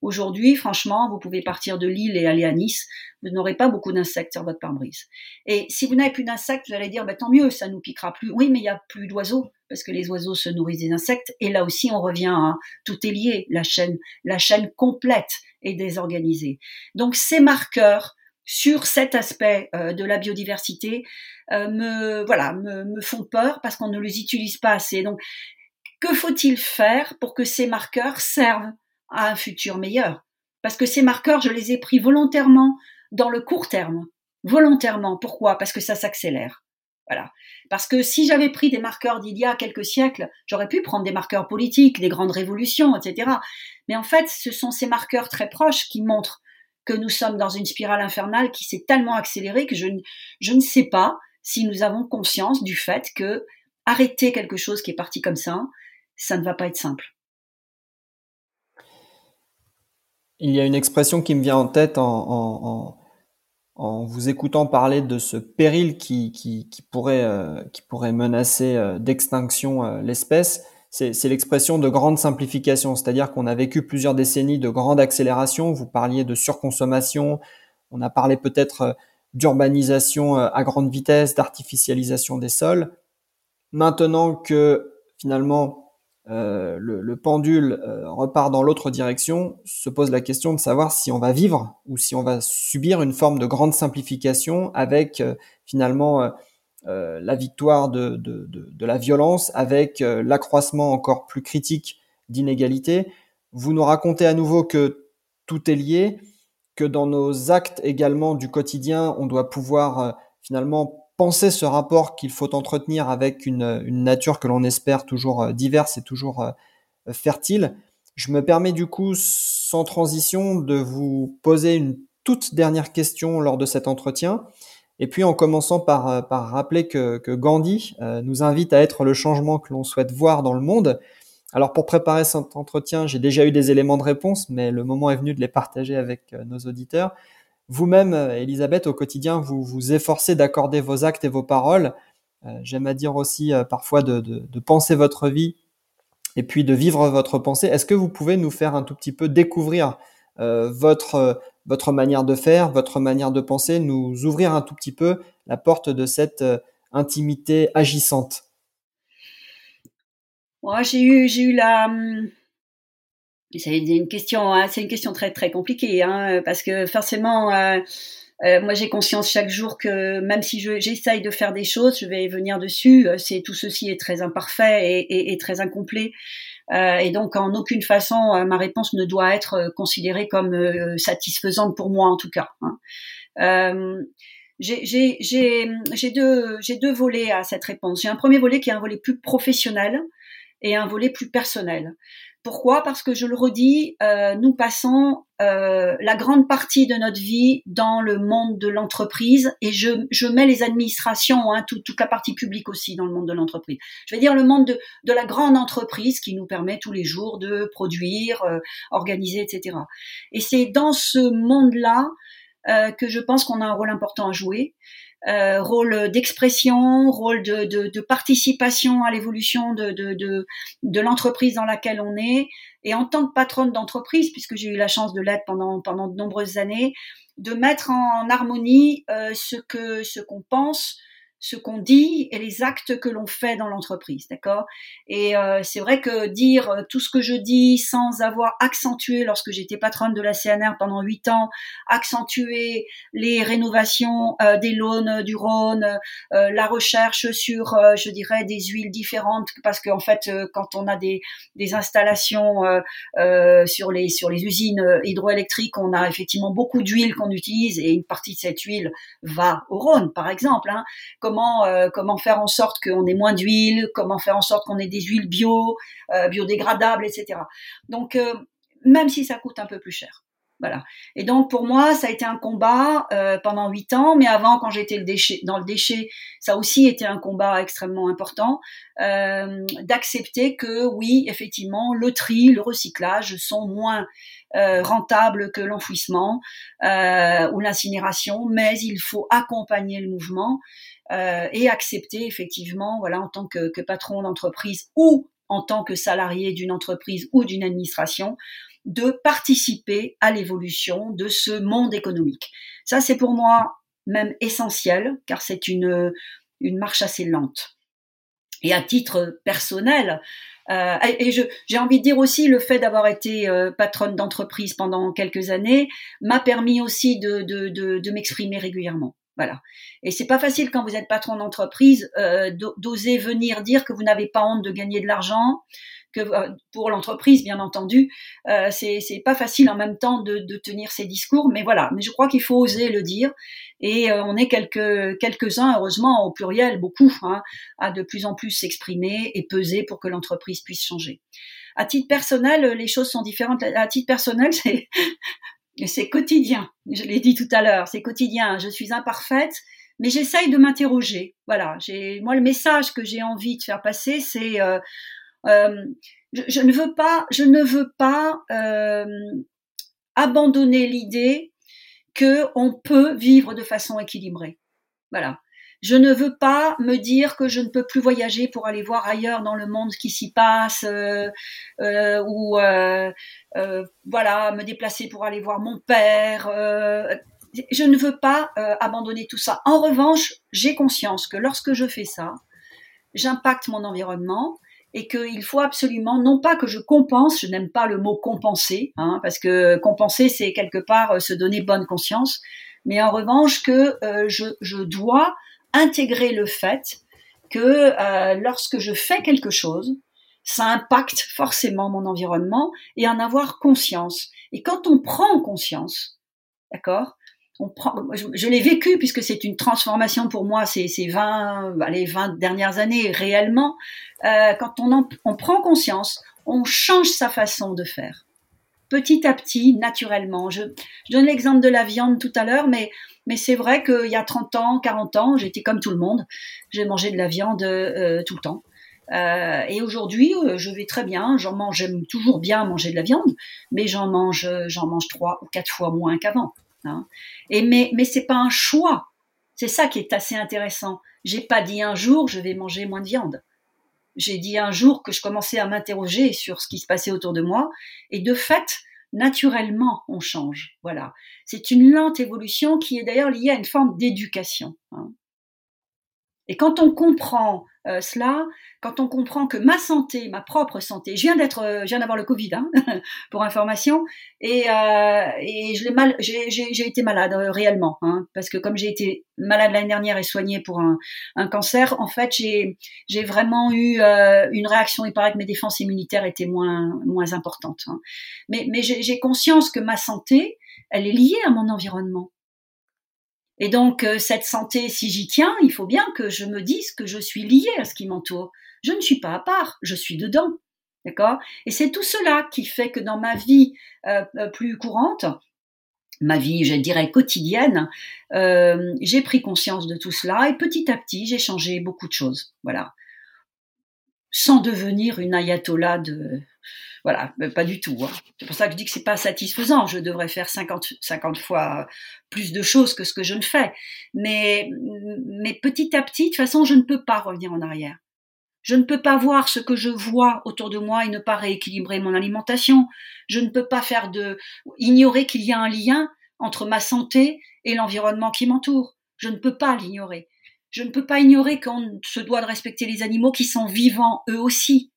Aujourd'hui, franchement, vous pouvez partir de Lille et aller à Nice, vous n'aurez pas beaucoup d'insectes sur votre pare-brise. Et si vous n'avez plus d'insectes, vous allez dire, bah, tant mieux, ça nous piquera plus. Oui, mais il y a plus d'oiseaux, parce que les oiseaux se nourrissent des insectes. Et là aussi, on revient à tout est lié, la chaîne, la chaîne complète est désorganisée. Donc, ces marqueurs sur cet aspect euh, de la biodiversité euh, me, voilà, me, me font peur parce qu'on ne les utilise pas assez. Donc, que faut-il faire pour que ces marqueurs servent à un futur meilleur. Parce que ces marqueurs, je les ai pris volontairement dans le court terme. Volontairement. Pourquoi? Parce que ça s'accélère. Voilà. Parce que si j'avais pris des marqueurs d'il y a quelques siècles, j'aurais pu prendre des marqueurs politiques, des grandes révolutions, etc. Mais en fait, ce sont ces marqueurs très proches qui montrent que nous sommes dans une spirale infernale qui s'est tellement accélérée que je, je ne sais pas si nous avons conscience du fait que arrêter quelque chose qui est parti comme ça, ça ne va pas être simple. Il y a une expression qui me vient en tête en, vous écoutant parler de ce péril qui, pourrait, euh, qui pourrait menacer euh, d'extinction euh, l'espèce. C'est l'expression de grande simplification, c'est-à-dire qu'on a vécu plusieurs décennies de grande accélération. Vous parliez de surconsommation, on a parlé peut-être d'urbanisation à grande vitesse, d'artificialisation des sols. Maintenant que finalement euh, le, pendule euh, repart dans l'autre direction, se pose la question de savoir si on va vivre ou si on va subir une forme de grande simplification avec euh, finalement la victoire de, la violence, avec l'accroissement encore plus critique d'inégalités. Vous nous racontez à nouveau que tout est lié, que dans nos actes également du quotidien, on doit pouvoir finalement penser ce rapport qu'il faut entretenir avec une, nature que l'on espère toujours euh, diverse et toujours euh, fertile. Je me permets du coup, sans transition, de vous poser une toute dernière question lors de cet entretien. Et puis en commençant euh, par rappeler que, Gandhi nous invite à être le changement que l'on souhaite voir dans le monde. Alors pour préparer cet entretien, j'ai déjà eu des éléments de réponse, mais le moment est venu de les partager avec nos auditeurs. Vous-même, Elisabeth, au quotidien, vous vous efforcez d'accorder vos actes et vos paroles. Euh, j'aime à dire aussi euh, parfois de, penser votre vie et puis de vivre votre pensée. Est-ce que vous pouvez nous faire un tout petit peu découvrir euh, votre, votre manière de faire, votre manière de penser, nous ouvrir un tout petit peu la porte de cette intimité agissante? Moi, j'ai eu, j'ai eu la, hum, c'est une question, hein, c'est une question très très compliquée, hein, parce que forcément, euh, euh, moi j'ai conscience chaque jour que même si j'essaye de faire des choses, je vais venir dessus. Euh, c'est tout ceci est très imparfait et, et, et très incomplet, et donc en aucune façon ma réponse ne doit être considérée comme satisfaisante pour moi en tout cas. Hein. j'ai deux, deux volets à cette réponse. J'ai un premier volet qui est un volet plus professionnel et un volet plus personnel. Pourquoi? Parce que je le redis, euh, nous passons euh, la grande partie de notre vie dans le monde de l'entreprise et je, mets les administrations, hein, toute la partie publique aussi dans le monde de l'entreprise. Je vais dire le monde de, de, la grande entreprise qui nous permet tous les jours de produire, euh, organiser, etc. Et c'est dans ce monde-là euh, que je pense qu'on a un rôle important à jouer. Euh, rôle d'expression, rôle de, de, de, participation à l'évolution de, de, l'entreprise dans laquelle on est. Et en tant que patronne d'entreprise, puisque j'ai eu la chance de l'être pendant, pendant de nombreuses années, de mettre en harmonie euh, ce que ce qu'on pense, ce qu'on dit et les actes que l'on fait dans l'entreprise, d'accord? Et euh, c'est vrai que dire euh, tout ce que je dis sans avoir accentué, lorsque j'étais patronne de la CNR pendant huit ans, accentuer les rénovations euh, des loans du Rhône, la recherche sur, je dirais, des huiles différentes, parce qu'en fait, quand on a des, des installations sur les sur les usines hydroélectriques, on a effectivement beaucoup d'huile qu'on utilise et une partie de cette huile va au Rhône, par exemple. Hein comment euh, comment faire en sorte qu'on ait moins d'huile, comment faire en sorte qu'on ait des huiles bio, euh, biodégradables, etc. Donc euh, même si ça coûte un peu plus cher. Voilà. Et donc pour moi, ça a été un combat pendant huit ans, mais avant, quand j'étais dans le déchet, ça aussi été un combat extrêmement important d'accepter que oui, effectivement, le tri, le recyclage sont moins rentables que l'enfouissement ou l'incinération, mais il faut accompagner le mouvement euh, et accepter effectivement, voilà, en tant que, que patron d'entreprise ou en tant que salarié d'une entreprise ou d'une administration, de participer à l'évolution de ce monde économique. Ça, c'est pour moi même essentiel, car c'est une, une marche assez lente. Et à titre personnel, euh, et j'ai envie de dire aussi le fait d'avoir été euh, patronne d'entreprise pendant quelques années m'a permis aussi de, de, de, de m'exprimer régulièrement. Voilà. Et c'est pas facile quand vous êtes patron d'entreprise euh, d'oser venir dire que vous n'avez pas honte de gagner de l'argent, que euh, pour l'entreprise bien entendu, euh, c'est pas facile en même temps de, de, tenir ces discours, mais voilà. Mais je crois qu'il faut oser le dire. Et euh, on est quelques quelques uns heureusement au pluriel, beaucoup, hein, à de plus en plus s'exprimer et peser pour que l'entreprise puisse changer. À titre personnel, les choses sont différentes. À titre personnel, c'est c'est quotidien. Je l'ai dit tout à l'heure, c'est quotidien. Je suis imparfaite, mais j'essaye de m'interroger. Voilà. J'ai, moi, le message que j'ai envie de faire passer, c'est euh, euh, je, ne veux pas, je ne veux pas euh, abandonner l'idée que on peut vivre de façon équilibrée. Voilà. Je ne veux pas me dire que je ne peux plus voyager pour aller voir ailleurs dans le monde ce qui s'y passe, euh, euh, ou euh, euh voilà, me déplacer pour aller voir mon père. Euh, je ne veux pas euh, abandonner tout ça. En revanche, j'ai conscience que lorsque je fais ça, j'impacte mon environnement et qu'il faut absolument, non pas que je compense, je n'aime pas le mot compenser, hein, parce que compenser, c'est quelque part se donner bonne conscience, mais en revanche que je, je dois intégrer le fait que euh, lorsque je fais quelque chose, ça impacte forcément mon environnement et en avoir conscience. Et quand on prend conscience, d'accord on prend, je, l'ai vécu puisque c'est une transformation pour moi ces, ces 20, les 20 dernières années réellement. Euh, quand on, en, on prend conscience, on change sa façon de faire petit à petit, naturellement. Je, je donne l'exemple de la viande tout à l'heure, mais, mais c'est vrai qu'il y a 30 ans, 40 ans, j'étais comme tout le monde. J'ai mangé de la viande euh, tout le temps. Euh, et aujourd'hui, euh, je vais très bien. J'en mange, j'aime toujours bien manger de la viande, mais j'en mange, j'en mange trois ou quatre fois moins qu'avant. Hein. Et mais, mais c'est pas un choix. C'est ça qui est assez intéressant. J'ai pas dit un jour je vais manger moins de viande j'ai dit un jour que je commençais à m'interroger sur ce qui se passait autour de moi, et de fait, naturellement, on change. Voilà. C'est une lente évolution qui est d'ailleurs liée à une forme d'éducation. Hein. Et quand on comprend euh, cela, quand on comprend que ma santé, ma propre santé, je viens d'être, euh, je viens d'avoir le Covid, hein, pour information, et, euh, et je l'ai mal, j'ai, été malade euh, réellement, hein, parce que comme j'ai été malade l'année dernière et soignée pour un, un cancer, en fait, j'ai, vraiment eu une réaction. Il paraît que mes défenses immunitaires étaient moins, moins importantes. Hein. Mais, mais j'ai conscience que ma santé, elle est liée à mon environnement. Et donc, euh, cette santé, si j'y tiens, il faut bien que je me dise que je suis liée à ce qui m'entoure. Je ne suis pas à part, je suis dedans. D'accord? Et c'est tout cela qui fait que dans ma vie euh, euh, plus courante, ma vie, je dirais, quotidienne, j'ai pris conscience de tout cela et petit à petit, j'ai changé beaucoup de choses. Voilà. Sans devenir une ayatollah de, voilà, pas du tout. Hein. C'est pour ça que je dis que c'est pas satisfaisant. Je devrais faire 50, 50 fois plus de choses que ce que je ne fais. Mais, mais petit à petit, de toute façon, je ne peux pas revenir en arrière. Je ne peux pas voir ce que je vois autour de moi et ne pas rééquilibrer mon alimentation. Je ne peux pas faire de, ignorer qu'il y a un lien entre ma santé et l'environnement qui m'entoure. Je ne peux pas l'ignorer. Je ne peux pas ignorer qu'on se doit de respecter les animaux qui sont vivants eux aussi.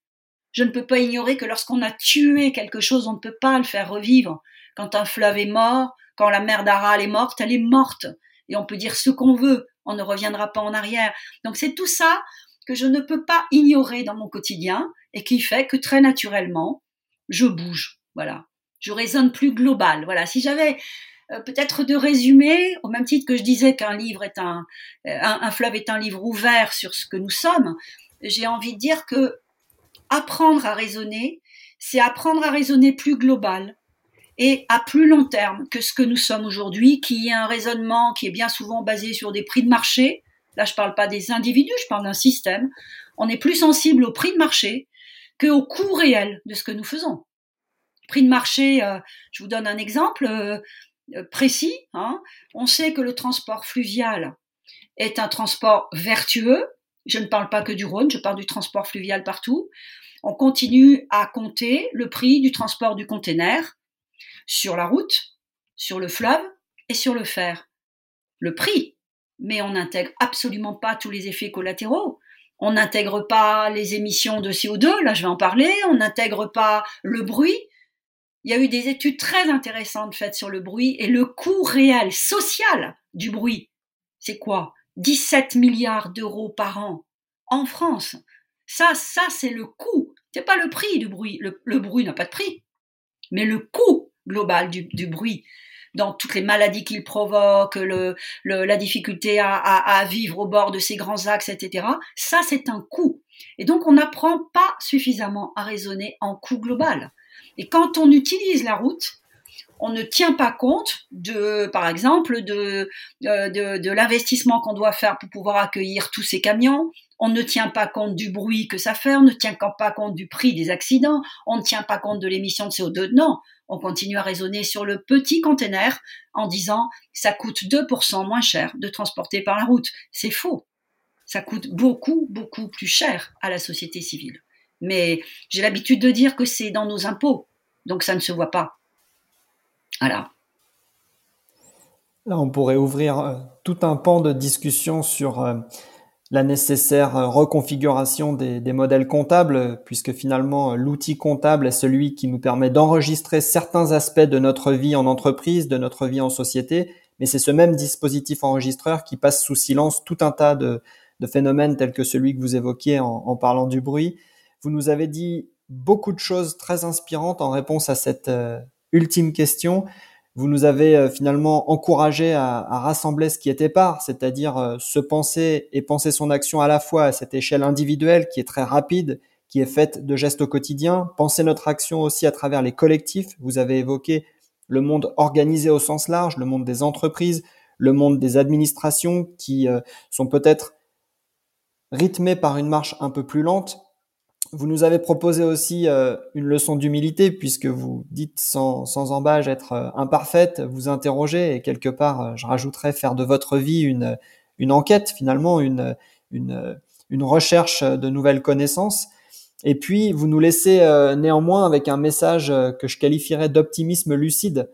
Je ne peux pas ignorer que lorsqu'on a tué quelque chose, on ne peut pas le faire revivre. Quand un fleuve est mort, quand la mer d'Aral est morte, elle est morte. Et on peut dire ce qu'on veut, on ne reviendra pas en arrière. Donc c'est tout ça que je ne peux pas ignorer dans mon quotidien et qui fait que très naturellement, je bouge. Voilà. Je raisonne plus global. Voilà. Si j'avais euh, peut-être de résumer, au même titre que je disais qu'un livre est un, euh, un fleuve est un livre ouvert sur ce que nous sommes, j'ai envie de dire que apprendre à raisonner, c'est apprendre à raisonner plus global et à plus long terme que ce que nous sommes aujourd'hui, qui est un raisonnement qui est bien souvent basé sur des prix de marché. Là, je ne parle pas des individus, je parle d'un système. On est plus sensible au prix de marché qu'au coût réel de ce que nous faisons. Prix de marché, euh, je vous donne un exemple euh, euh, précis. Hein. On sait que le transport fluvial est un transport vertueux. Je ne parle pas que du Rhône, je parle du transport fluvial partout on continue à compter le prix du transport du container sur la route, sur le fleuve et sur le fer. Le prix, mais on n'intègre absolument pas tous les effets collatéraux. On n'intègre pas les émissions de CO2, là je vais en parler, on n'intègre pas le bruit. Il y a eu des études très intéressantes faites sur le bruit et le coût réel social du bruit. C'est quoi? 17 milliards d'euros par an en France. Ça, ça, c'est le coût. C'est pas le prix du bruit. Le, bruit n'a pas de prix. Mais le coût global du, bruit, dans toutes les maladies qu'il provoque, le, la difficulté à, vivre au bord de ces grands axes, etc. Ça, c'est un coût. Et donc, on n'apprend pas suffisamment à raisonner en coût global. Et quand on utilise la route, on ne tient pas compte de, par exemple, de, euh, de l'investissement qu'on doit faire pour pouvoir accueillir tous ces camions. On ne tient pas compte du bruit que ça fait, on ne tient pas compte du prix des accidents, on ne tient pas compte de l'émission de CO2. Non, on continue à raisonner sur le petit conteneur en disant ça coûte 2% moins cher de transporter par la route. C'est faux. Ça coûte beaucoup, beaucoup plus cher à la société civile. Mais j'ai l'habitude de dire que c'est dans nos impôts, donc ça ne se voit pas. Voilà. Là, on pourrait ouvrir euh, tout un pan de discussion sur euh, la nécessaire euh, reconfiguration des, modèles comptables, puisque finalement l'outil comptable est celui qui nous permet d'enregistrer certains aspects de notre vie en entreprise, de notre vie en société, mais c'est ce même dispositif enregistreur qui passe sous silence tout un tas de, phénomènes tels que celui que vous évoquiez en, en, parlant du bruit. Vous nous avez dit beaucoup de choses très inspirantes en réponse à cette ultime question, vous nous avez euh, finalement encouragé à, rassembler ce qui était part, c'est-à-dire euh, se penser et penser son action à la fois à cette échelle individuelle qui est très rapide, qui est faite de gestes au quotidien, penser notre action aussi à travers les collectifs. Vous avez évoqué le monde organisé au sens large, le monde des entreprises, le monde des administrations qui euh, sont peut-être rythmés par une marche un peu plus lente, vous nous avez proposé aussi euh, une leçon d'humilité puisque vous dites sans, sans embâge être euh, imparfaite, vous interrogez et quelque part, euh, je rajouterais faire de votre vie une, une enquête finalement, une, une, une recherche de nouvelles connaissances. Et puis, vous nous laissez néanmoins avec un message que je qualifierais d'optimisme lucide.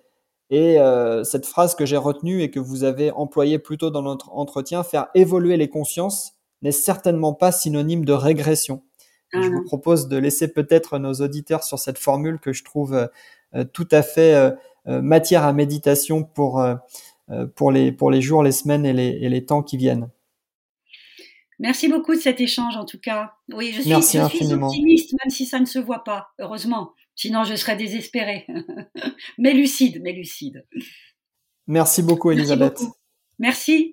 Et cette phrase que j'ai retenue et que vous avez employée plus tôt dans notre entretien, faire évoluer les consciences, n'est certainement pas synonyme de régression. Ah je non. vous propose de laisser peut-être nos auditeurs sur cette formule que je trouve euh, tout à fait euh, euh, matière à méditation pour, pour, les, pour les jours, les semaines et les, et les temps qui viennent. Merci beaucoup de cet échange en tout cas. Oui, je suis, Merci je suis optimiste même si ça ne se voit pas, heureusement. Sinon je serais désespérée. mais lucide, mais lucide. Merci beaucoup Merci Elisabeth. beaucoup. Merci.